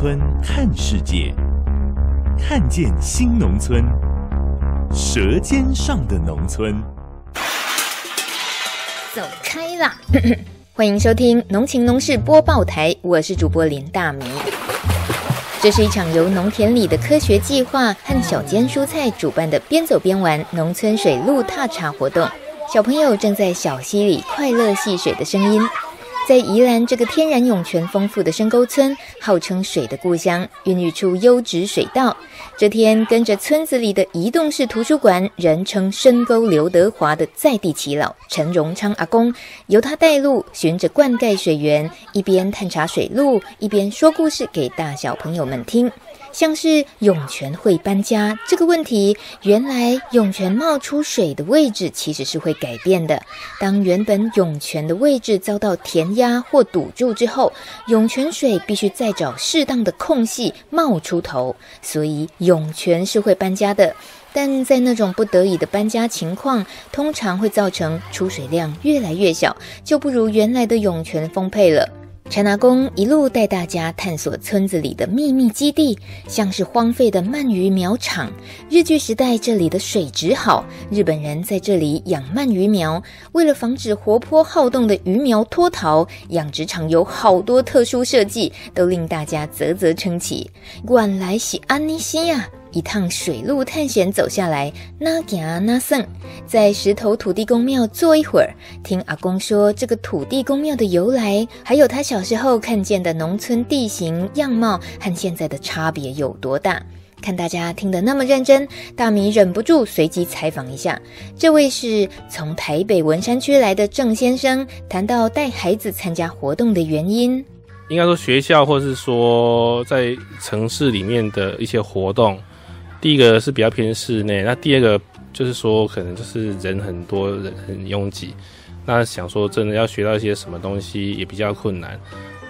村看世界，看见新农村，舌尖上的农村。走开啦！欢迎收听《农情农事播报台》，我是主播林大明。这是一场由农田里的科学计划和小间蔬菜主办的边走边玩农村水路踏查活动，小朋友正在小溪里快乐戏水的声音。在宜兰这个天然涌泉丰富的深沟村，号称水的故乡，孕育出优质水稻。这天，跟着村子里的移动式图书馆，人称深沟刘德华的在地耆老陈荣昌阿公，由他带路，循着灌溉水源，一边探查水路，一边说故事给大小朋友们听。像是涌泉会搬家这个问题，原来涌泉冒出水的位置其实是会改变的。当原本涌泉的位置遭到填压或堵住之后，涌泉水必须再找适当的空隙冒出头，所以涌泉是会搬家的。但在那种不得已的搬家情况，通常会造成出水量越来越小，就不如原来的涌泉丰沛了。陈阿公一路带大家探索村子里的秘密基地，像是荒废的鳗鱼苗场。日据时代，这里的水质好，日本人在这里养鳗鱼苗。为了防止活泼好动的鱼苗脱逃，养殖场有好多特殊设计，都令大家啧啧称奇。原来是安妮西呀！一趟水路探险走下来，那行那僧，在石头土地公庙坐一会儿，听阿公说这个土地公庙的由来，还有他小时候看见的农村地形样貌和现在的差别有多大。看大家听得那么认真，大米忍不住随机采访一下。这位是从台北文山区来的郑先生，谈到带孩子参加活动的原因。应该说学校，或是说在城市里面的一些活动。第一个是比较偏室内，那第二个就是说可能就是人很多，人很拥挤，那想说真的要学到一些什么东西也比较困难。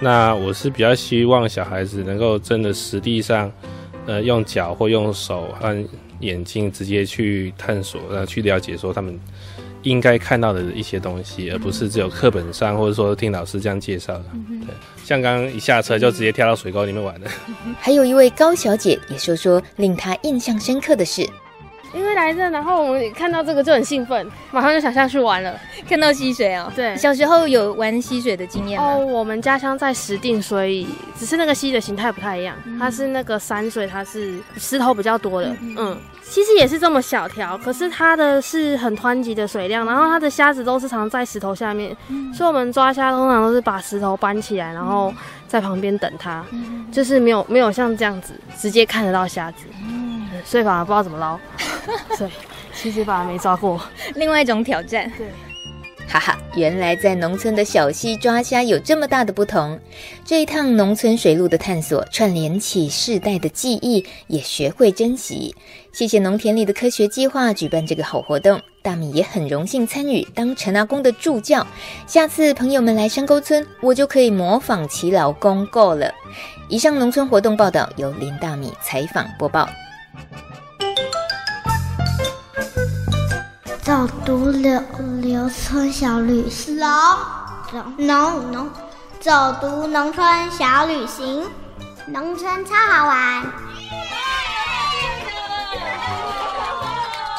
那我是比较希望小孩子能够真的实地上，呃，用脚或用手和眼睛直接去探索，然后去了解说他们应该看到的一些东西，而不是只有课本上或者说听老师这样介绍的。对。像刚刚一下车就直接跳到水沟里面玩的。还有一位高小姐也说说令她印象深刻的事。因为来这，然后我们看到这个就很兴奋，马上就想下去玩了。看到溪水哦，对，小时候有玩溪水的经验吗？哦，我们家乡在石碇，所以只是那个溪的形态不太一样，嗯、它是那个山水，它是石头比较多的。嗯，嗯，其实也是这么小条，可是它的是很湍急的水量，然后它的虾子都是藏在石头下面，嗯、所以我们抓虾通常都是把石头搬起来，然后在旁边等它，嗯、就是没有没有像这样子直接看得到虾子。所以反而不知道怎么捞，对，其实反而没抓过，另外一种挑战。对，哈哈，原来在农村的小溪抓虾有这么大的不同。这一趟农村水路的探索，串联起世代的记忆，也学会珍惜。谢谢农田里的科学计划举办这个好活动，大米也很荣幸参与，当陈阿公的助教。下次朋友们来山沟村，我就可以模仿其老公够了。以上农村活动报道由林大米采访播报。走读刘刘村小旅行，农农农，走读农村小旅行，农村超好玩。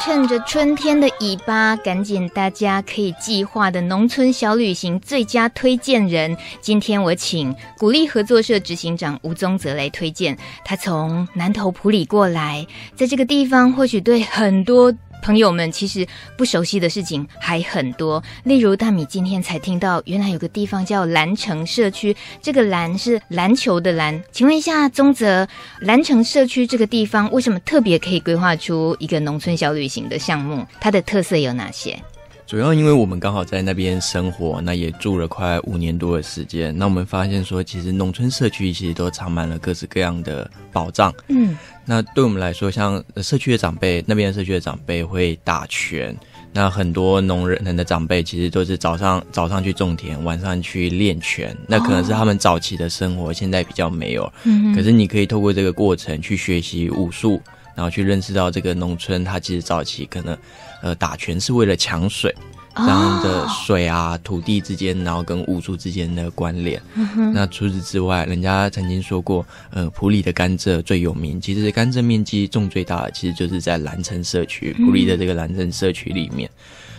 趁着春天的尾巴，赶紧大家可以计划的农村小旅行最佳推荐人，今天我请鼓励合作社执行长吴宗泽来推荐。他从南投埔里过来，在这个地方或许对很多。朋友们，其实不熟悉的事情还很多，例如大米今天才听到，原来有个地方叫蓝城社区，这个“蓝”是篮球的“蓝”。请问一下宗泽，蓝城社区这个地方为什么特别可以规划出一个农村小旅行的项目？它的特色有哪些？主要因为我们刚好在那边生活，那也住了快五年多的时间。那我们发现说，其实农村社区其实都藏满了各式各样的宝藏。嗯，那对我们来说，像社区的长辈，那边的社区的长辈会打拳。那很多农人的长辈其实都是早上早上去种田，晚上去练拳。那可能是他们早期的生活，现在比较没有。嗯，可是你可以透过这个过程去学习武术，然后去认识到这个农村，它其实早期可能。呃，打拳是为了抢水，这样的水啊，土地之间，然后跟武术之间的关联。嗯。那除此之外，人家曾经说过，呃，普里的甘蔗最有名。其实甘蔗面积种最大的，其实就是在蓝城社区，普里的这个蓝城社区里面。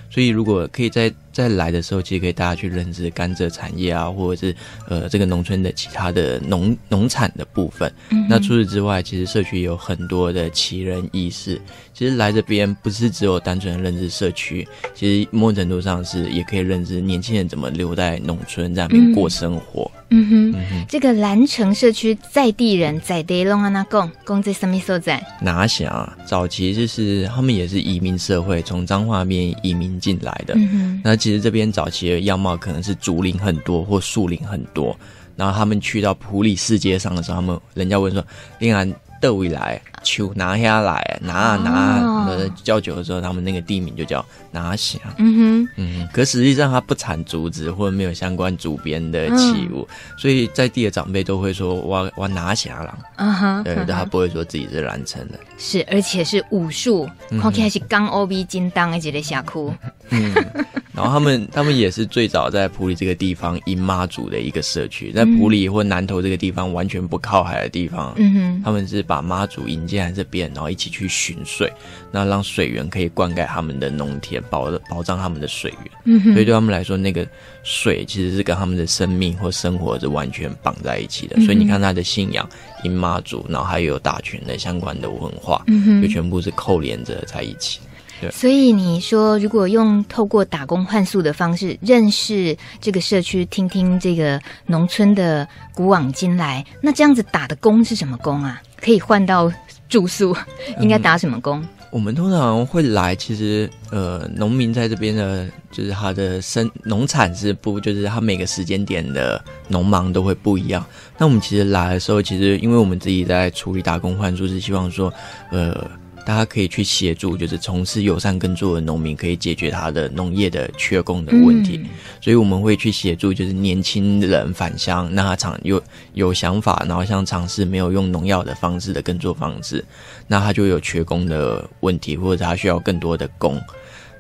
所以，如果可以在在来的时候，其实可以大家去认知甘蔗产业啊，或者是呃这个农村的其他的农农产的部分。嗯。那除此之外，其实社区有很多的奇人异事。其实来这边不是只有单纯的认识社区，其实某种程度上是也可以认知年轻人怎么留在农村在那边过生活。嗯哼，嗯哼，这个兰城社区在地人在地龙安那讲，讲在什么所在？哪想啊早期就是他们也是移民社会，从彰化边移民进来的。嗯哼，那其实这边早期的样貌可能是竹林很多或树林很多，然后他们去到普里市街上的时候，他们人家问说：“令然豆未来，球拿下来，拿啊拿啊，叫久的时候，他们那个地名就叫拿下。嗯哼，嗯，可实际上它不产竹子，或者没有相关竹编的器物，嗯，所以在地的长辈都会说我我拿下了。嗯哼，对，他不会说自己是兰城的。是，而且是武术，看起来是刚 O B 金当的这个峡谷。嗯。然后他们 他们也是最早在普里这个地方迎妈祖的一个社区，在普里或南投这个地方完全不靠海的地方，嗯哼，他们是把妈祖引进来这边，然后一起去寻水，那让水源可以灌溉他们的农田，保保障他们的水源，嗯，所以对他们来说，那个水其实是跟他们的生命或生活是完全绑在一起的，所以你看他的信仰因妈祖，然后还有打拳的相关的文化，嗯，就全部是扣连着在一起。所以你说，如果用透过打工换宿的方式认识这个社区，听听这个农村的古往今来，那这样子打的工是什么工啊？可以换到住宿，应该打什么工？嗯，我们通常会来，其实呃，农民在这边的，就是他的生农产是不，就是他每个时间点的农忙都会不一样。那我们其实来的时候，其实因为我们自己在处理打工换宿，是希望说，呃。大家可以去协助，就是从事友善耕作的农民，可以解决他的农业的缺工的问题。嗯、所以我们会去协助，就是年轻人返乡，那他尝有有想法，然后想尝试没有用农药的方式的耕作方式，那他就有缺工的问题，或者他需要更多的工。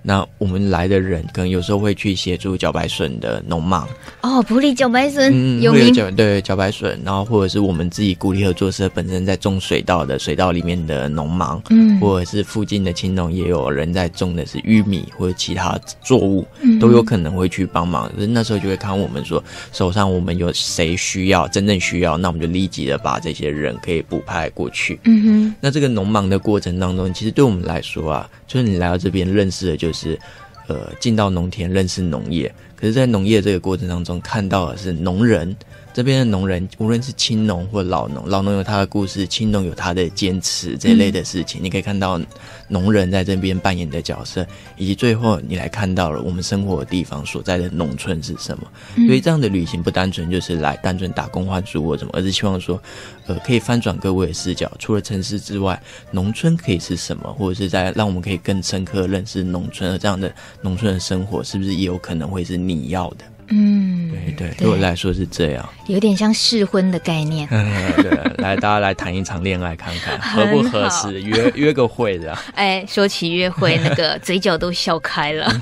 那我们来的人，可能有时候会去协助茭白笋的农忙哦，埔里茭白笋，嗯，有名对茭白笋，然后或者是我们自己鼓励合作社本身在种水稻的水稻里面的农忙，嗯，或者是附近的青农也有人在种的是玉米或者其他作物，嗯，都有可能会去帮忙。可是那时候就会看我们说手上我们有谁需要真正需要，那我们就立即的把这些人可以补派过去。嗯哼，那这个农忙的过程当中，其实对我们来说啊，就是你来到这边认识的就是。是呃，进到农田认识农业，可是，在农业这个过程当中，看到的是农人。这边的农人，无论是青农或老农，老农有他的故事，青农有他的坚持这一类的事情，嗯。你可以看到农人在这边扮演的角色，以及最后你来看到了我们生活的地方所在的农村是什么。嗯。所以这样的旅行不单纯就是来单纯打工换住或什么，而是希望说，呃，可以翻转各位的视角，除了城市之外，农村可以是什么，或者是在让我们可以更深刻认识农村，而这样的农村的生活，是不是也有可能会是你要的？嗯，对对，对我来说是这样，有点像试婚的概念。嗯、对，来大家来谈一场恋爱，看看 合不合适，约 约个会的。哎，说起约会，那个嘴角都笑开了。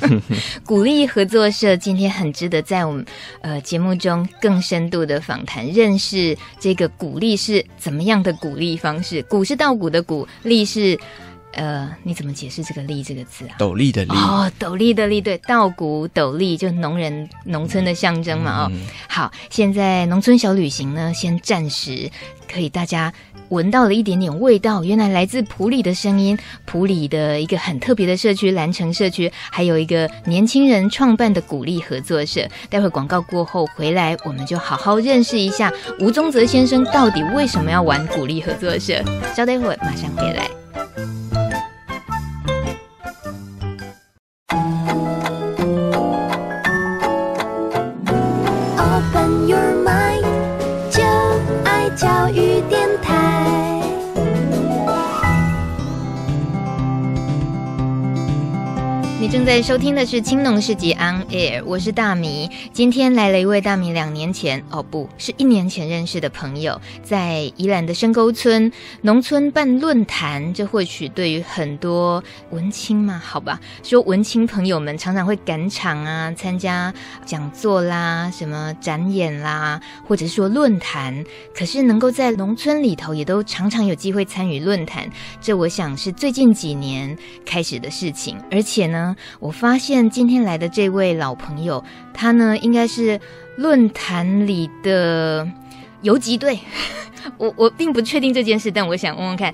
鼓励合作社今天很值得在我们呃节目中更深度的访谈，认识这个鼓励是怎么样的鼓励方式。鼓是稻谷的鼓，励是。呃，你怎么解释这个“利”这个字啊？斗笠的“笠”哦，斗笠的“笠”对，稻谷斗笠就农人农村的象征嘛。哦、嗯，好，现在农村小旅行呢，先暂时可以大家闻到了一点点味道，原来来自普里的声音，普里的一个很特别的社区——蓝城社区，还有一个年轻人创办的鼓励合作社。待会广告过后回来，我们就好好认识一下吴宗泽先生到底为什么要玩鼓励合作社。稍待一会儿，马上回来。正在收听的是《青农市集 On Air》，我是大米。今天来了一位大米两年前哦，不是一年前认识的朋友，在宜兰的深沟村农村办论坛，这或许对于很多文青嘛，好吧，说文青朋友们常常会赶场啊，参加讲座啦、什么展演啦，或者是说论坛。可是能够在农村里头，也都常常有机会参与论坛，这我想是最近几年开始的事情，而且呢。我发现今天来的这位老朋友，他呢应该是论坛里的游击队。我我并不确定这件事，但我想问问看，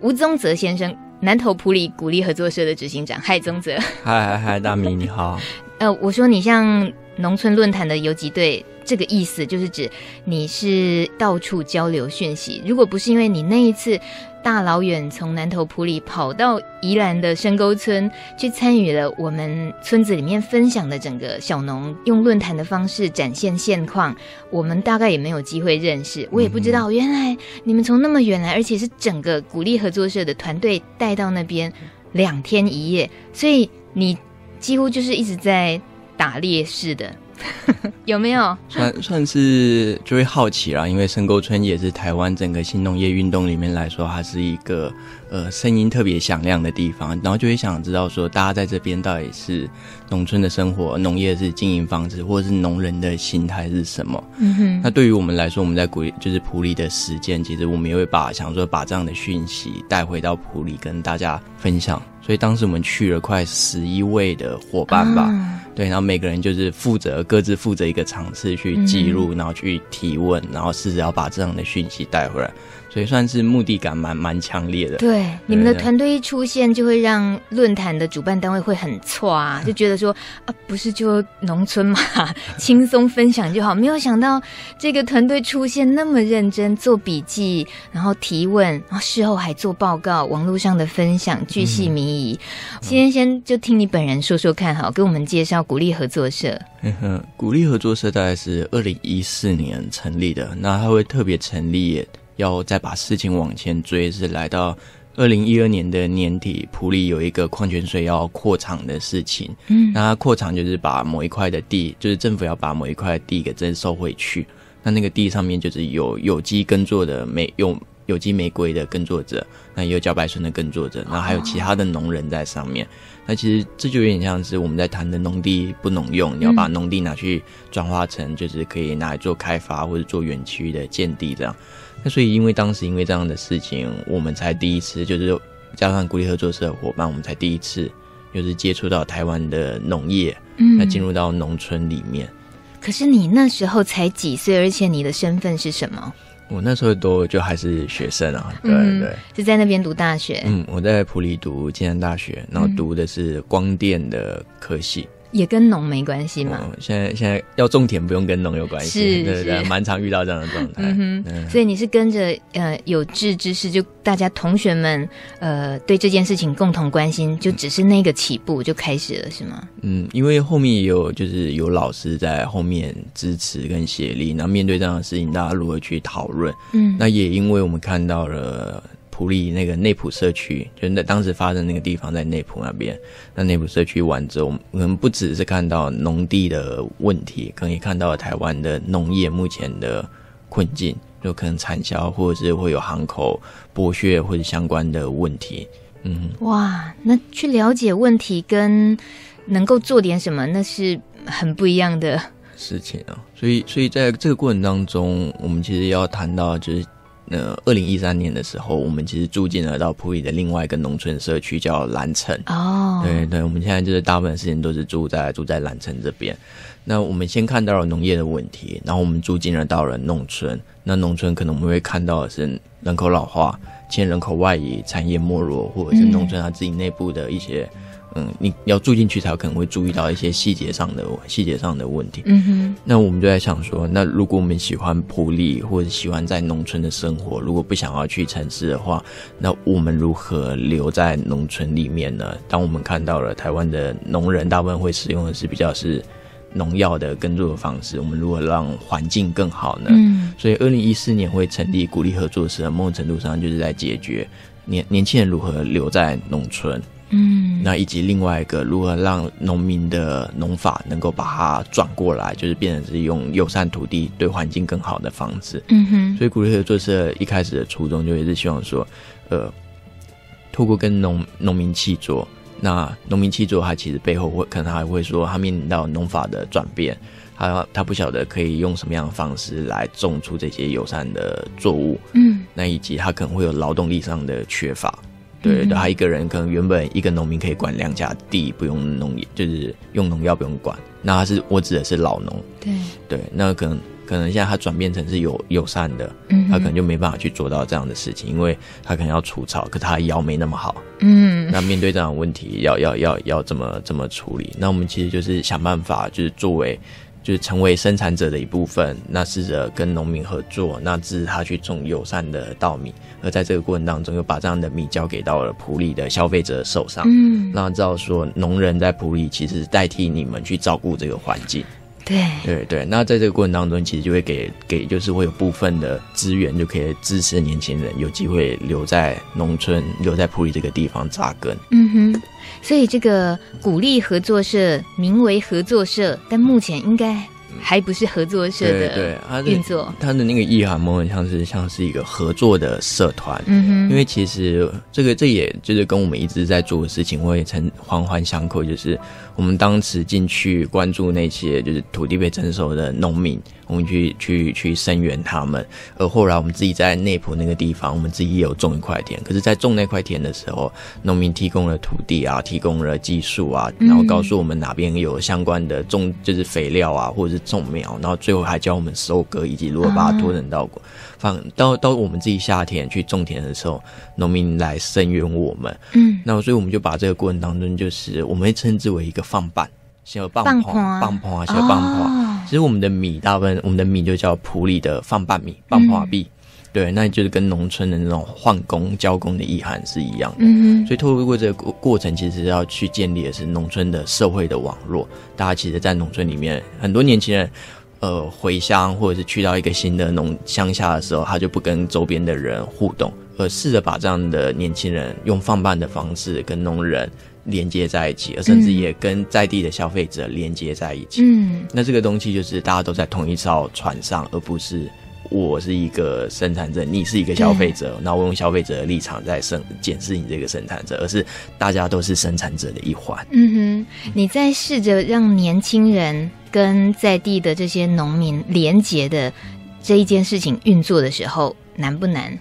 吴宗泽先生，南投普里鼓励合作社的执行长。嗨，宗泽。嗨嗨嗨，大米你好。呃，我说你像农村论坛的游击队，这个意思就是指你是到处交流讯息。如果不是因为你那一次。大老远从南投埔里跑到宜兰的深沟村去参与了我们村子里面分享的整个小农用论坛的方式展现现况，我们大概也没有机会认识。我也不知道原来你们从那么远来，而且是整个鼓励合作社的团队带到那边两天一夜，所以你几乎就是一直在打猎似的。有没有算算是就会好奇啦，因为深沟村也是台湾整个新农业运动里面来说，它是一个呃声音特别响亮的地方，然后就会想知道说，大家在这边到底是农村的生活、农业是经营方式，或者是农人的心态是什么？嗯哼。那对于我们来说，我们在鼓励就是埔里的实践，其实我们也会把想说把这样的讯息带回到埔里跟大家分享。所以当时我们去了快十一位的伙伴吧，啊、对，然后每个人就是负责各自负责一个场次去记录，嗯、然后去提问，然后试着要把这样的讯息带回来。所以算是目的感蛮蛮强烈的。对，你们的团队一出现，就会让论坛的主办单位会很错啊，就觉得说啊，不是就农村嘛，轻松分享就好。没有想到这个团队出现那么认真，做笔记，然后提问，然后事后还做报告，网络上的分享巨细靡遗。今天、嗯、先就听你本人说说看，好，给我们介绍鼓励合作社。嗯哼，鼓励合作社大概是二零一四年成立的，那它会特别成立。要再把事情往前追，是来到二零一二年的年底，普里有一个矿泉水要扩厂的事情。嗯，那它扩厂就是把某一块的地，就是政府要把某一块地给征收回去。那那个地上面就是有有机耕作的没用有机玫瑰的耕作者，那也有茭白笋的耕作者，那还有其他的农人在上面。哦、那其实这就有点像是我们在谈的农地不农用，你要把农地拿去转化成就是可以拿来做开发或者做园区的建地这样。那所以，因为当时因为这样的事情，我们才第一次，就是加上鼓励合作社的伙伴，我们才第一次，就是接触到台湾的农业，嗯，那进入到农村里面。可是你那时候才几岁，而且你的身份是什么？我那时候都就还是学生啊，对、嗯、对，是在那边读大学。嗯，我在普里读暨南大学，然后读的是光电的科系。也跟农没关系嘛？哦、现在现在要种田不用跟农有关系，是，对对对，蛮常遇到这样的状态。嗯，嗯，所以你是跟着呃有志之士，就大家同学们呃对这件事情共同关心，就只是那个起步就开始了，是吗？嗯，因为后面也有就是有老师在后面支持跟协力，那面对这样的事情，大家如何去讨论？嗯，那也因为我们看到了。埔里那个内埔社区，就那当时发生那个地方在内埔那边。那内埔社区完之后，我们不只是看到农地的问题，可能也看到了台湾的农业目前的困境，就可能产销或者是会有行口剥削或者相关的问题。嗯，哇，那去了解问题跟能够做点什么，那是很不一样的事情啊。所以，所以在这个过程当中，我们其实要谈到就是。那二零一三年的时候，我们其实住进了到普里的另外一个农村社区，叫兰城。哦，对对，我们现在就是大部分时间都是住在住在兰城这边。那我们先看到了农业的问题，然后我们住进了到了农村。那农村可能我们会看到的是人口老化、欠人口外移、产业没落，或者是农村它自己内部的一些。嗯，你要住进去才有可能会注意到一些细节上的细节上的问题。嗯哼，那我们就在想说，那如果我们喜欢普利或者喜欢在农村的生活，如果不想要去城市的话，那我们如何留在农村里面呢？当我们看到了台湾的农人大部分会使用的是比较是农药的耕作的方式，我们如何让环境更好呢？嗯，所以二零一四年会成立鼓励合作社，某种程度上就是在解决年年轻人如何留在农村。嗯，那以及另外一个如何让农民的农法能够把它转过来，就是变成是用友善土地对环境更好的方式。嗯哼，所以鼓励合作社一开始的初衷就也是希望说，呃，透过跟农农民契作，那农民契作，他其实背后会可能还会说，他面临到农法的转变。他他不晓得可以用什么样的方式来种出这些友善的作物，嗯，那以及他可能会有劳动力上的缺乏，对，嗯、他一个人可能原本一个农民可以管两家地，不用农业，就是用农药不用管，那他是我指的是老农，对。对，那可能可能现在他转变成是友友善的，嗯，他可能就没办法去做到这样的事情，因为他可能要除草，可他腰没那么好，嗯，那面对这样的问题，要要要要怎么怎么处理？那我们其实就是想办法，就是作为。就是成为生产者的一部分，那试着跟农民合作，那支持他去种友善的稻米，而在这个过程当中，又把这样的米交给到了普里的消费者手上，嗯，让他知道说，农人在普里其实代替你们去照顾这个环境。对对对，那在这个过程当中，其实就会给给，就是会有部分的资源，就可以支持年轻人有机会留在农村，留在普里这个地方扎根。嗯哼，所以这个鼓励合作社名为合作社，但目前应该。还不是合作社的运作，他的那个意涵，某种像是像是一个合作的社团。嗯哼，因为其实这个这也就是跟我们一直在做的事情会成环环相扣，就是我们当时进去关注那些就是土地被征收的农民。我们去去去声援他们，而后来我们自己在内埔那个地方，我们自己也有种一块田。可是，在种那块田的时候，农民提供了土地啊，提供了技术啊，然后告诉我们哪边有相关的种，就是肥料啊，或者是种苗，然后最后还教我们收割以及如何把它拖成稻谷。放到到我们自己下田去种田的时候，农民来声援我们。嗯，那所以我们就把这个过程当中，就是我们会称之为一个放棒。小棒棒棒棒啊，小棒棒。其实我们的米大部分，我们的米就叫普里的放半米，棒棒米。对，那就是跟农村的那种换工、交工的意涵是一样的。嗯，所以透过这个过过程，其实要去建立的是农村的社会的网络。大家其实，在农村里面，很多年轻人，呃，回乡或者是去到一个新的农乡下的时候，他就不跟周边的人互动，而试着把这样的年轻人用放棒的方式跟农人。连接在一起，而甚至也跟在地的消费者连接在一起。嗯，那这个东西就是大家都在同一艘船上，而不是我是一个生产者，你是一个消费者，那我用消费者的立场在生检视你这个生产者，而是大家都是生产者的一环。嗯哼，你在试着让年轻人跟在地的这些农民连接的这一件事情运作的时候，难不难？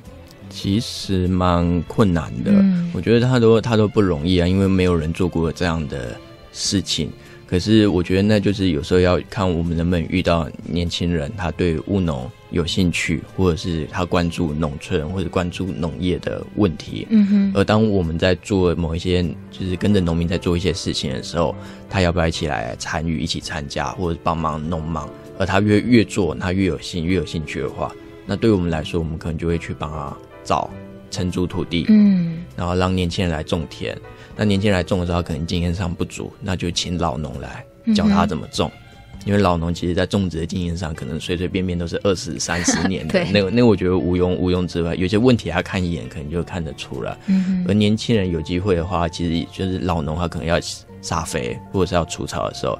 其实蛮困难的，嗯、我觉得他都他都不容易啊，因为没有人做过这样的事情。可是我觉得那就是有时候要看我们能不能遇到年轻人，他对务农有兴趣，或者是他关注农村或者关注农业的问题。嗯哼。而当我们在做某一些，就是跟着农民在做一些事情的时候，他要不要一起来参与、一起参加，或者帮忙农忙？而他越越做，他越有兴、越有兴趣的话，那对我们来说，我们可能就会去帮他。找承租土地，嗯，然后让年轻人来种田。那年轻人来种的时候，可能经验上不足，那就请老农来教他怎么种。嗯、因为老农其实在种植的经验上，可能随随便便都是二十三十 年的。那个那个，我觉得毋庸毋庸置疑。有些问题他看一眼，可能就看得出来。嗯，而年轻人有机会的话，其实就是老农他可能要撒肥或者是要除草的时候。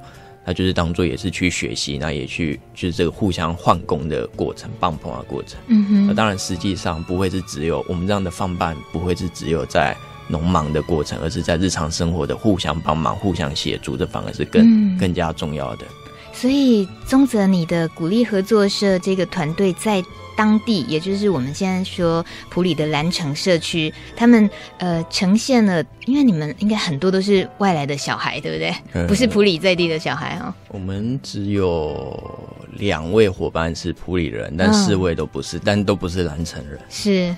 那就是当做也是去学习，那也去就是这个互相换工的过程，棒碰的过程。嗯哼。那当然，实际上不会是只有我们这样的放伴，不会是只有在农忙的过程，而是在日常生活的互相帮忙、互相协助，这反而是更、嗯、更加重要的。所以，宗泽，你的鼓励合作社这个团队在。当地，也就是我们现在说普里的蓝城社区，他们呃呈现了，因为你们应该很多都是外来的小孩，对不对？嗯、不是普里在地的小孩哦。我们只有两位伙伴是普里人，但四位都不是，哦、但都不是蓝城人。是，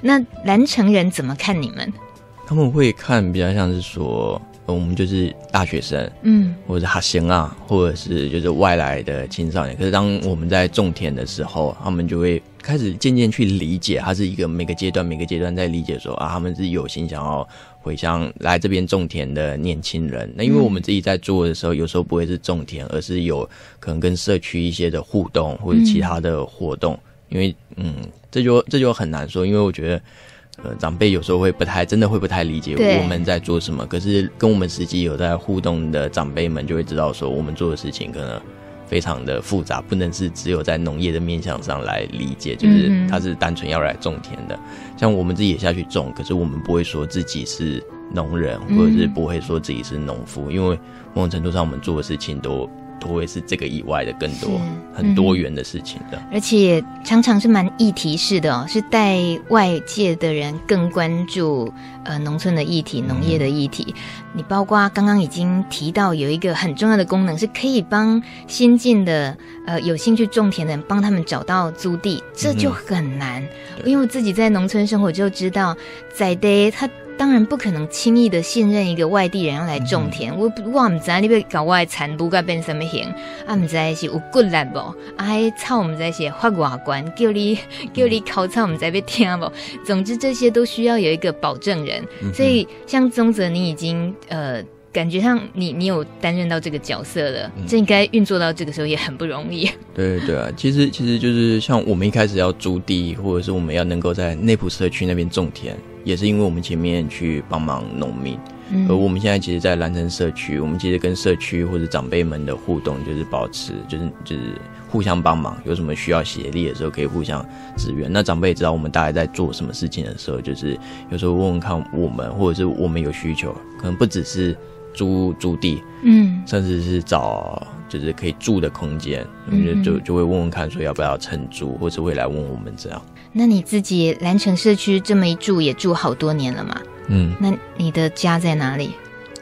那蓝城人怎么看你们？他们会看比较像是说。我们就是大学生，嗯，或者是学生啊，或者是就是外来的青少年。可是当我们在种田的时候，他们就会开始渐渐去理解，他是一个每个阶段每个阶段在理解说啊，他们是有心想要回乡来这边种田的年轻人。那因为我们自己在做的时候，有时候不会是种田，而是有可能跟社区一些的互动或者其他的活动。因为嗯，这就这就很难说，因为我觉得。呃长辈有时候会不太真的会不太理解我们在做什么，可是跟我们实际有在互动的长辈们就会知道说我们做的事情可能。非常的复杂，不能是只有在农业的面向上来理解，就是它是单纯要来种田的。像我们自己也下去种，可是我们不会说自己是农人，或者是不会说自己是农夫，因为某种程度上我们做的事情都。不会是这个以外的更多、嗯、很多元的事情的，而且常常是蛮议题式的哦，是带外界的人更关注呃农村的议题、农业的议题。嗯、你包括刚刚已经提到有一个很重要的功能，是可以帮新进的呃有兴趣种田的人帮他们找到租地，这就很难。嗯、因为我自己在农村生活就知道，在地他。当然不可能轻易的信任一个外地人要来种田。嗯、我我唔知道你要搞外产都该变什么型，啊唔知道是有骨力不？啊还操我们这些发外观，叫你叫你考察我们在被听不？总之这些都需要有一个保证人。嗯、所以像宗泽，你已经呃感觉上你你有担任到这个角色了，嗯、这应该运作到这个时候也很不容易。对对啊，其实其实就是像我们一开始要租地，或者是我们要能够在内埔社区那边种田。也是因为我们前面去帮忙农民，嗯、而我们现在其实，在兰城社区，我们其实跟社区或者长辈们的互动，就是保持，就是就是互相帮忙，有什么需要协力的时候，可以互相支援。那长辈知道我们大概在做什么事情的时候，就是有时候问问看我们，或者是我们有需求，可能不只是租租地，嗯，甚至是找就是可以住的空间，嗯、哼就就会问问看，说要不要承租，或者会来问我们这样。那你自己蓝城社区这么一住也住好多年了嘛？嗯，那你的家在哪里？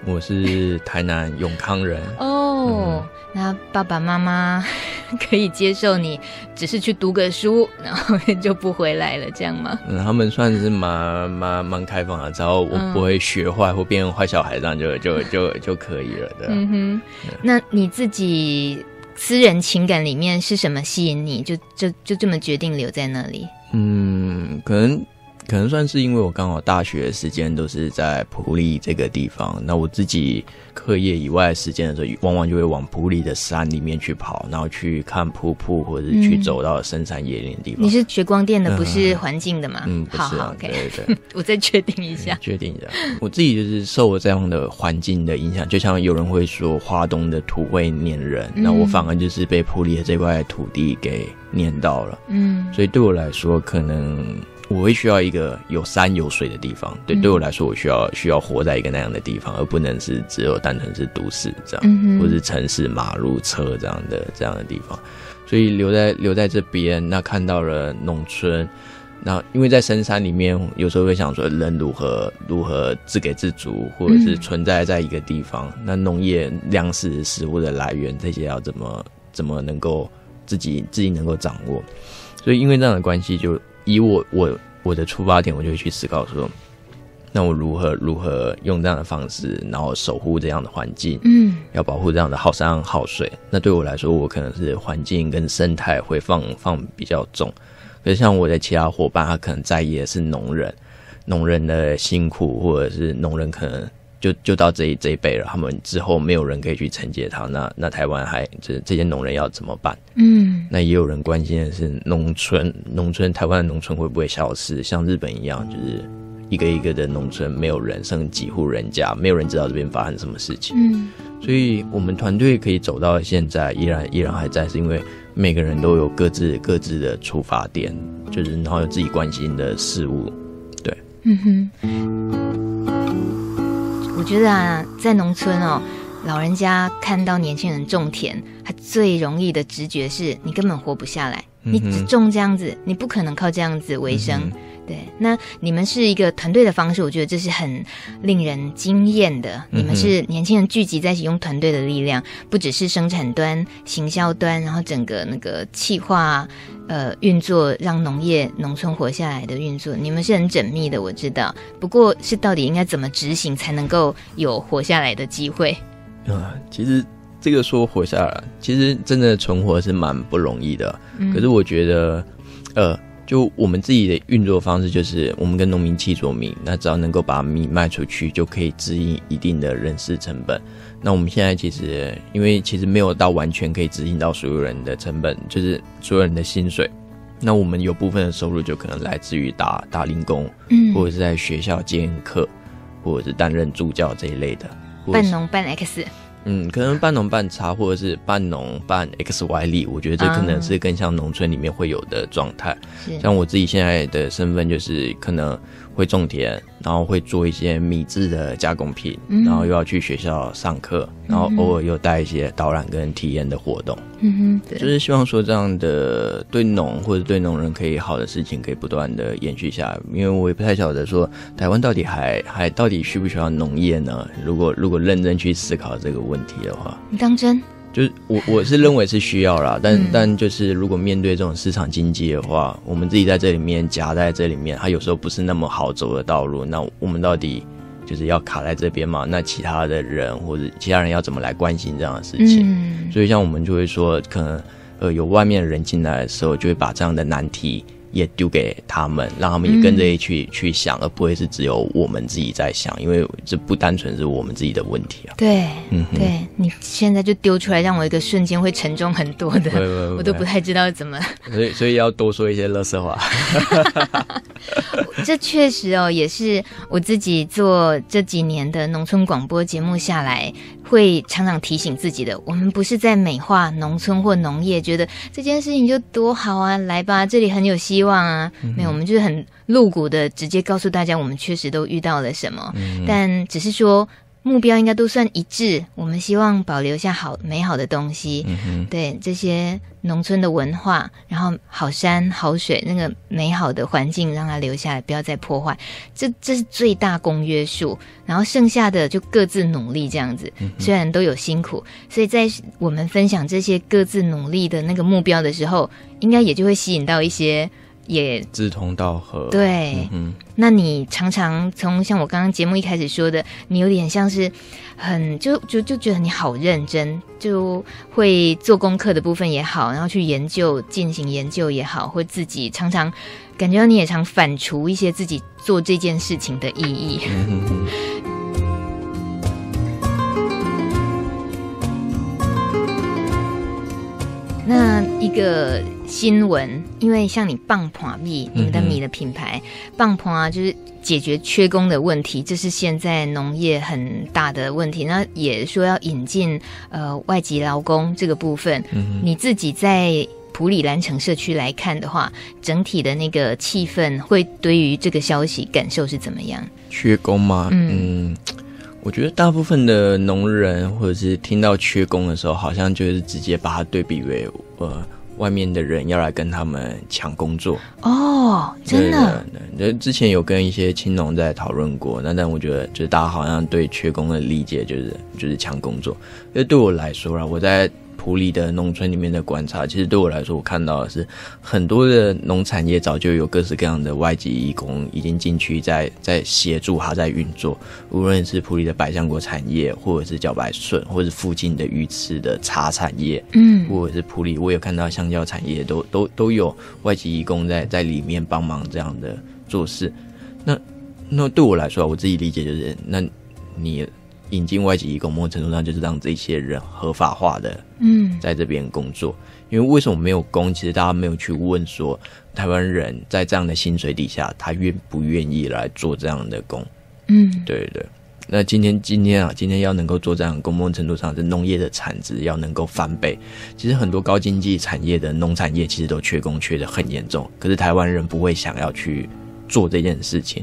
我是台南永康人哦。嗯、那爸爸妈妈 可以接受你只是去读个书，然后就不回来了，这样吗？嗯，他们算是蛮蛮蛮开放的，只要我不会学坏或变成坏小孩，这样就就就就可以了。对，嗯哼。对那你自己私人情感里面是什么吸引你，就就就这么决定留在那里？嗯，可能可能算是因为我刚好大学的时间都是在普利这个地方，那我自己课业以外的时间的时候，往往就会往普利的山里面去跑，然后去看瀑布，或者是去走到深山野岭的地方。你是学光电的，不是环境的吗？嗯，不是，好，OK，对对，我再确定一下，确定一下。我自己就是受了这样的环境的影响，就像有人会说花东的土会黏人，那、嗯、我反而就是被普利的这块土地给黏到了。嗯，所以对我来说，可能。我会需要一个有山有水的地方，对，对我来说，我需要需要活在一个那样的地方，而不能是只有单纯是都市这样，嗯、或是城市马路车这样的这样的地方。所以留在留在这边，那看到了农村，那因为在深山里面，有时候会想说，人如何如何自给自足，或者是存在在一个地方，嗯、那农业粮食食物的来源这些要怎么怎么能够自己自己能够掌握？所以因为这样的关系就。以我我我的出发点，我就会去思考说，那我如何如何用这样的方式，然后守护这样的环境，嗯，要保护这样的好山好水。那对我来说，我可能是环境跟生态会放放比较重。可是像我的其他伙伴，他可能在意的是农人，农人的辛苦，或者是农人可能。就就到这一这一辈了，他们之后没有人可以去承接他，那那台湾还这这些农人要怎么办？嗯，那也有人关心的是农村，农村台湾的农村会不会消失？像日本一样，就是一个一个的农村没有人，剩几户人家，没有人知道这边发生什么事情。嗯，所以我们团队可以走到现在，依然依然还在，是因为每个人都有各自各自的出发点，就是然后有自己关心的事物。对，嗯哼。我觉得啊，在农村哦，老人家看到年轻人种田，他最容易的直觉是你根本活不下来。你只种这样子，你不可能靠这样子为生。对，那你们是一个团队的方式，我觉得这是很令人惊艳的。嗯、你们是年轻人聚集在一起，用团队的力量，不只是生产端、行销端，然后整个那个企划。呃，运作让农业农村活下来的运作，你们是很缜密的，我知道。不过，是到底应该怎么执行才能够有活下来的机会？啊，其实这个说活下来，其实真的存活是蛮不容易的。嗯、可是我觉得，呃，就我们自己的运作方式，就是我们跟农民契作米，那只要能够把米卖出去，就可以支应一定的人事成本。那我们现在其实，因为其实没有到完全可以执行到所有人的成本，就是所有人的薪水。那我们有部分的收入就可能来自于打打零工，嗯，或者是在学校兼课，或者是担任助教这一类的，半农半 X。嗯，可能半农半茶，或者是半农半 X Y 力，我觉得这可能是更像农村里面会有的状态。嗯、像我自己现在的身份就是可能。会种田，然后会做一些米制的加工品，嗯、然后又要去学校上课，然后偶尔又带一些导览跟体验的活动。嗯哼，就是希望说这样的对农或者对农人可以好的事情可以不断的延续下来。因为我也不太晓得说台湾到底还还到底需不需要农业呢？如果如果认真去思考这个问题的话，你当真？就是我我是认为是需要啦，但但就是如果面对这种市场经济的话，我们自己在这里面夹在这里面，它有时候不是那么好走的道路。那我们到底就是要卡在这边嘛？那其他的人或者其他人要怎么来关心这样的事情？嗯、所以像我们就会说，可能呃有外面的人进来的时候，就会把这样的难题。也丢给他们，让他们也跟着一去、嗯、去想，而不会是只有我们自己在想，因为这不单纯是我们自己的问题啊。对，嗯，对，你现在就丢出来，让我一个瞬间会沉重很多的，我都不太知道怎么。所以，所以要多说一些乐色话。这确实哦，也是我自己做这几年的农村广播节目下来，会常常提醒自己的。我们不是在美化农村或农业，觉得这件事情就多好啊，来吧，这里很有希望啊。没有，我们就是很露骨的直接告诉大家，我们确实都遇到了什么，嗯、但只是说。目标应该都算一致，我们希望保留下好美好的东西，嗯、对这些农村的文化，然后好山好水那个美好的环境让它留下来，不要再破坏，这这是最大公约数。然后剩下的就各自努力这样子，嗯、虽然都有辛苦，所以在我们分享这些各自努力的那个目标的时候，应该也就会吸引到一些。也志同道合，对，嗯，那你常常从像我刚刚节目一开始说的，你有点像是很就就就觉得你好认真，就会做功课的部分也好，然后去研究进行研究也好，或自己常常感觉到你也常反刍一些自己做这件事情的意义。那一个新闻，因为像你棒破米，你们的米的品牌棒破啊，就是解决缺工的问题，这是现在农业很大的问题。那也说要引进呃外籍劳工这个部分，嗯、你自己在普里兰城社区来看的话，整体的那个气氛，会对于这个消息感受是怎么样？缺工吗？嗯。嗯我觉得大部分的农人，或者是听到缺工的时候，好像就是直接把它对比为呃外面的人要来跟他们抢工作哦，真的。那，之前有跟一些青农在讨论过，那但我觉得就是大家好像对缺工的理解就是就是抢工作，因为对我来说啦，我在。埔里的农村里面的观察，其实对我来说，我看到的是很多的农产业早就有各式各样的外籍义工已经进去在在协助他在运作，无论是普里的百香果产业，或者是茭白笋，或者是附近的鱼池的茶产业，嗯，或者是普里，我有看到香蕉产业都都都有外籍义工在在里面帮忙这样的做事。那那对我来说，我自己理解就是，那你。引进外籍移工，某种程度上就是让这些人合法化的，嗯，在这边工作。嗯、因为为什么没有工？其实大家没有去问说，台湾人在这样的薪水底下，他愿不愿意来做这样的工？嗯，对对。那今天今天啊，今天要能够做这样的工，某种程度上是农业的产值要能够翻倍。其实很多高经济产业的农产业其实都缺工，缺的很严重。可是台湾人不会想要去做这件事情。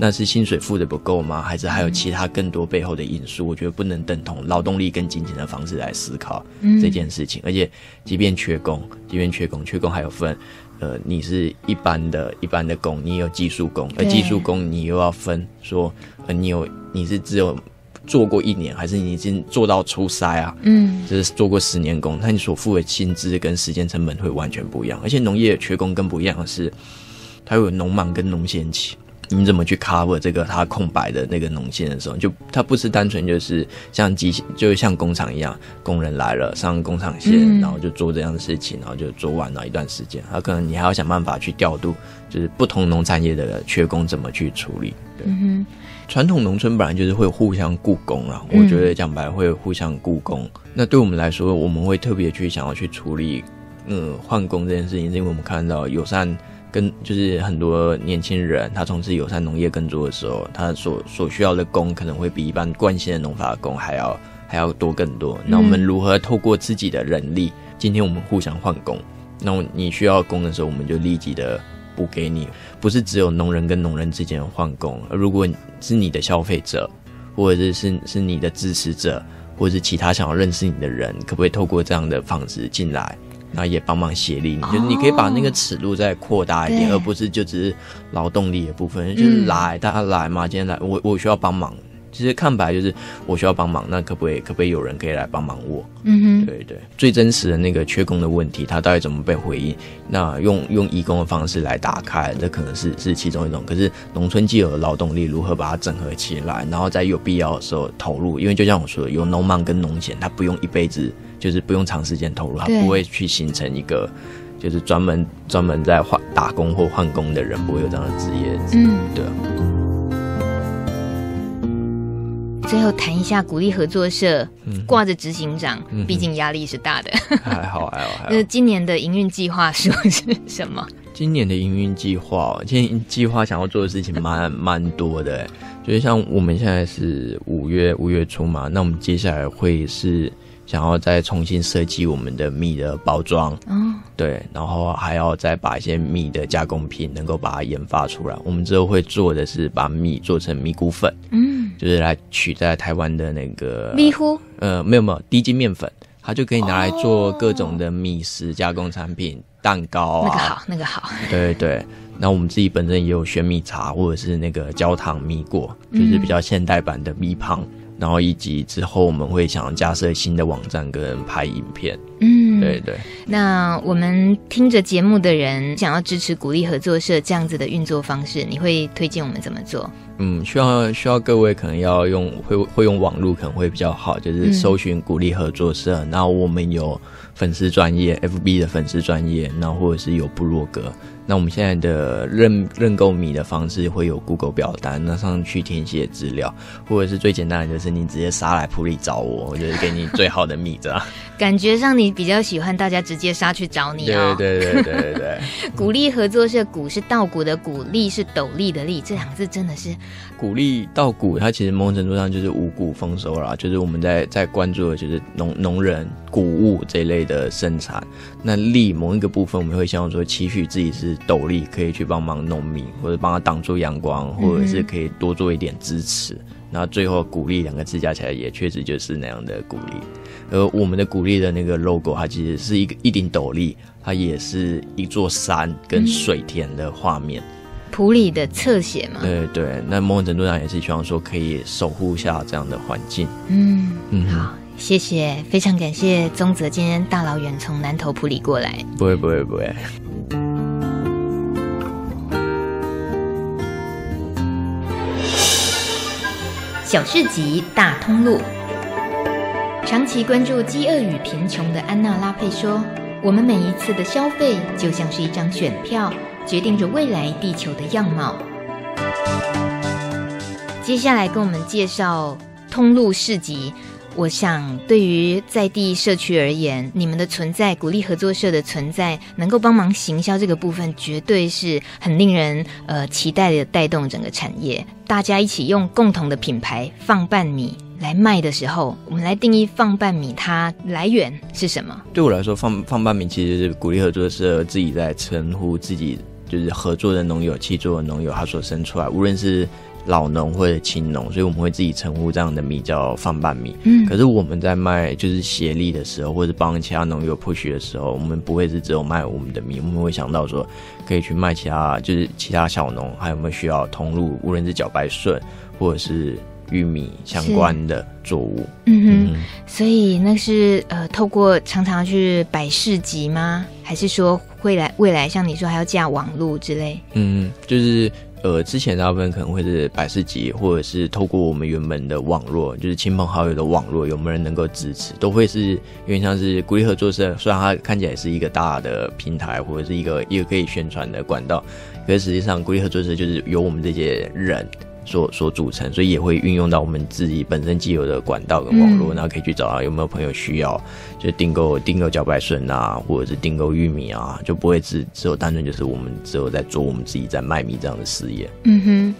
那是薪水付的不够吗？还是还有其他更多背后的因素？我觉得不能等同劳动力跟金钱的方式来思考这件事情。嗯、而且，即便缺工，即便缺工，缺工还有分，呃，你是一般的一般的工，你有技术工，而技术工你又要分说，呃，你有你是只有做过一年，还是你已经做到出塞啊？嗯，就是做过十年工，那你所付的薪资跟时间成本会完全不一样。而且农业缺工更不一样的是，它有农忙跟农闲期。你怎么去 cover 这个它空白的那个农线的时候，就它不是单纯就是像机器，就像工厂一样，工人来了上工厂线，嗯、然后就做这样的事情，然后就做完了一段时间。它可能你还要想办法去调度，就是不同农产业的缺工怎么去处理。对，传、统农村本来就是会互相雇工啊，我觉得讲白会互相雇工。嗯、那对我们来说，我们会特别去想要去处理。嗯换工这件事情，是因为我们看到友善跟就是很多年轻人他从事友善农业耕作的时候，他所所需要的工可能会比一般惯性的农法工还要还要多更多。那我们如何透过自己的人力，今天我们互相换工，那你需要工的时候，我们就立即的补给你，不是只有农人跟农人之间换工，而如果是你的消费者，或者是是是你的支持者。或者是其他想要认识你的人，可不可以透过这样的方式进来，然后也帮忙协力你？就是你可以把那个尺度再扩大一点，而不是就只是劳动力的部分，就是来大家来嘛，今天来我我需要帮忙。其实看白就是我需要帮忙，那可不可以可不可以有人可以来帮忙我？嗯哼，对对，最真实的那个缺工的问题，它到底怎么被回应？那用用义工的方式来打开，这可能是是其中一种。可是农村既有的劳动力如何把它整合起来，然后在有必要的时候投入？因为就像我说的，有农忙跟农闲，他不用一辈子，就是不用长时间投入，他不会去形成一个就是专门专门在换打工或换工的人，不会有这样的职业。嗯，对。最后谈一下鼓励合作社挂着执行长，嗯、毕竟压力是大的。还好还好还好。那今年的营运计划说是什么？今年的营运计划，今年计划想要做的事情蛮蛮多的。就是像我们现在是五月五月初嘛，那我们接下来会是。想要再重新设计我们的蜜的包装，嗯，对，然后还要再把一些蜜的加工品能够把它研发出来。我们之后会做的是把蜜做成米谷粉，嗯，就是来取代台湾的那个米糊，呃，没有没有低筋面粉，它就可以拿来做各种的米食加工产品，蛋糕啊，那个好，那个好，对对。那我们自己本身也有玄米茶，或者是那个焦糖米果，就是比较现代版的米胖。然后以及之后我们会想要加设新的网站跟拍影片，嗯，对对。那我们听着节目的人想要支持鼓励合作社这样子的运作方式，你会推荐我们怎么做？嗯，需要需要各位可能要用会会用网络可能会比较好，就是搜寻鼓励合作社，嗯、然后我们有粉丝专业 FB 的粉丝专业，然后或者是有部落格。那我们现在的认认购米的方式会有 Google 表单，那上去填写资料，或者是最简单的就是你直接杀来埔里找我，我就是给你最好的米这样。感觉上你比较喜欢大家直接杀去找你哦。对对对对对对。鼓励合作社，鼓是稻谷的谷，粒是斗笠的笠，这两个字真的是。鼓励稻谷，它其实某种程度上就是五谷丰收啦，就是我们在在关注的就是农农人谷物这一类的生产。那笠某一个部分，我们会希望说期许自己是。斗笠可以去帮忙农民，或者帮他挡住阳光，或者是可以多做一点支持。然后最后“鼓励”两个字加起来，也确实就是那样的鼓励。而我们的鼓励的那个 logo，它其实是一个一顶斗笠，它也是一座山跟水田的画面。普里的侧写嘛。对对，那某种程度上也是希望说可以守护下这样的环境。嗯嗯，好，谢谢，非常感谢宗泽今天大老远从南投普里过来。不会不会不会。小市集大通路，长期关注饥饿与贫穷的安娜拉佩说：“我们每一次的消费就像是一张选票，决定着未来地球的样貌。”接下来跟我们介绍通路市集。我想，对于在地社区而言，你们的存在，鼓励合作社的存在，能够帮忙行销这个部分，绝对是很令人呃期待的，带动整个产业。大家一起用共同的品牌放半米来卖的时候，我们来定义放半米它来源是什么？对我来说，放放半米其实是鼓励合作社自己在称呼自己，就是合作的农友、契作的农友，他所生出来，无论是。老农或者青农，所以我们会自己称呼这样的米叫放半米。嗯，可是我们在卖就是协力的时候，或者帮其他农友 push 的时候，我们不会是只有卖我们的米，我们会想到说可以去卖其他，就是其他小农还有没有需要通路，无论是茭白顺或者是玉米相关的作物。嗯哼，嗯，所以那是呃，透过常常去摆市集吗？还是说未来未来像你说还要架网路之类？嗯，就是。呃，之前大部分可能会是摆市集，或者是透过我们原本的网络，就是亲朋好友的网络，有没有人能够支持，都会是有点像是鼓励合作社。虽然它看起来是一个大的平台，或者是一个一个可以宣传的管道，可是实际上鼓励合作社就是由我们这些人所所组成，所以也会运用到我们自己本身既有的管道跟网络，嗯、然后可以去找到有没有朋友需要，就订购订购茭白笋啊，或者是订购玉米啊，就不会只只有单纯就是我们只有在做我们自己在卖米这样的事业。嗯哼。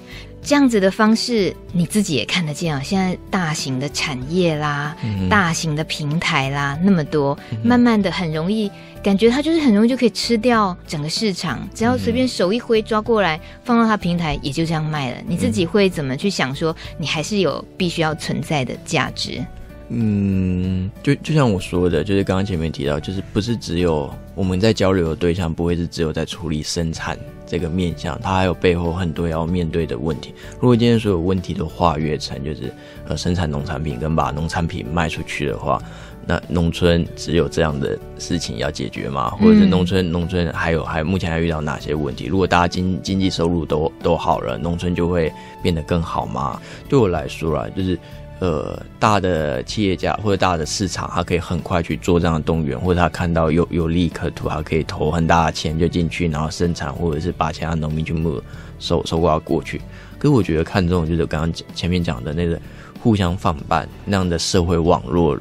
这样子的方式，你自己也看得见啊！现在大型的产业啦，嗯、大型的平台啦，那么多，嗯、慢慢的很容易，感觉它就是很容易就可以吃掉整个市场。只要随便手一挥抓过来，放到它平台，也就这样卖了。你自己会怎么去想说，你还是有必须要存在的价值？嗯，就就像我说的，就是刚刚前面提到，就是不是只有我们在交流的对象，不会是只有在处理生产这个面向，它还有背后很多要面对的问题。如果今天所有问题都化约成就是呃生产农产品跟把农产品卖出去的话，那农村只有这样的事情要解决吗？或者是农村农村还有还目前还遇到哪些问题？如果大家经经济收入都都好了，农村就会变得更好吗？对我来说啊，就是。呃，大的企业家或者大的市场，他可以很快去做这样的动员，或者他看到有有利可图，他可以投很大的钱就进去，然后生产，或者是把其他农民全部收收刮过去。可是我觉得看这种就是刚刚前面讲的那个互相放办那样的社会网络，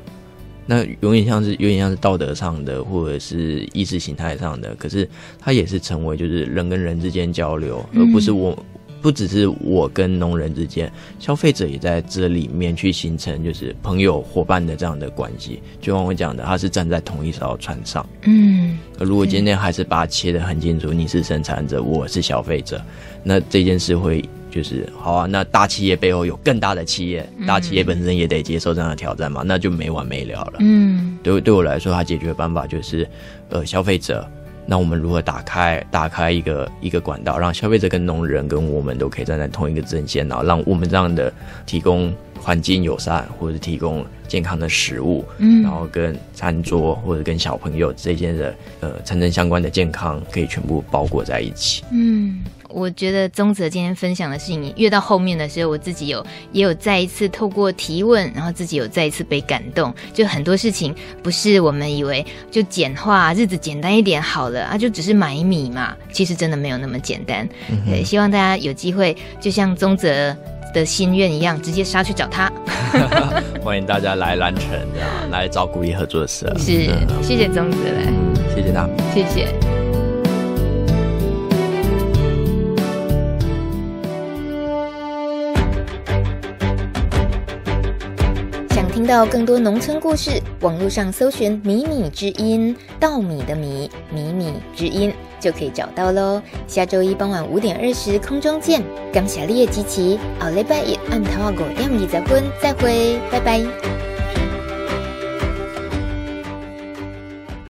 那有点像是有点像是道德上的，或者是意识形态上的，可是它也是成为就是人跟人之间交流，而不是我。不只是我跟农人之间，消费者也在这里面去形成就是朋友伙伴的这样的关系。就像我讲的，他是站在同一艘船上。嗯，如果今天还是把它切得很清楚，你是生产者，我是消费者，那这件事会就是好啊。那大企业背后有更大的企业，大企业本身也得接受这样的挑战嘛，那就没完没了了。嗯，对，对我来说，它解决的办法就是，呃，消费者。那我们如何打开打开一个一个管道，让消费者跟农人跟我们都可以站在同一个阵线，然后让我们这样的提供环境友善或者提供健康的食物，嗯，然后跟餐桌或者跟小朋友之间的呃产生相关的健康可以全部包裹在一起，嗯。我觉得宗泽今天分享的事情，越到后面的时候，我自己有也有再一次透过提问，然后自己有再一次被感动。就很多事情不是我们以为就简化，日子简单一点好了啊，就只是买米嘛，其实真的没有那么简单。嗯、对，希望大家有机会，就像宗泽的心愿一样，直接杀去找他。欢迎大家来兰城，来找古力合作社。是，嗯、谢谢宗泽来，谢谢他，谢谢。到更多农村故事，网络上搜寻“米米之音”，稻米的米，米米之音就可以找到喽。下周一傍晚五点二十空中见，感谢你的支持，奥利拜也暗头仔五点二十分再会，拜拜。